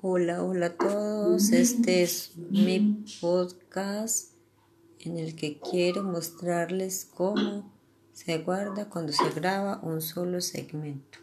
Hola, hola a todos. Este es mi podcast en el que quiero mostrarles cómo se guarda cuando se graba un solo segmento.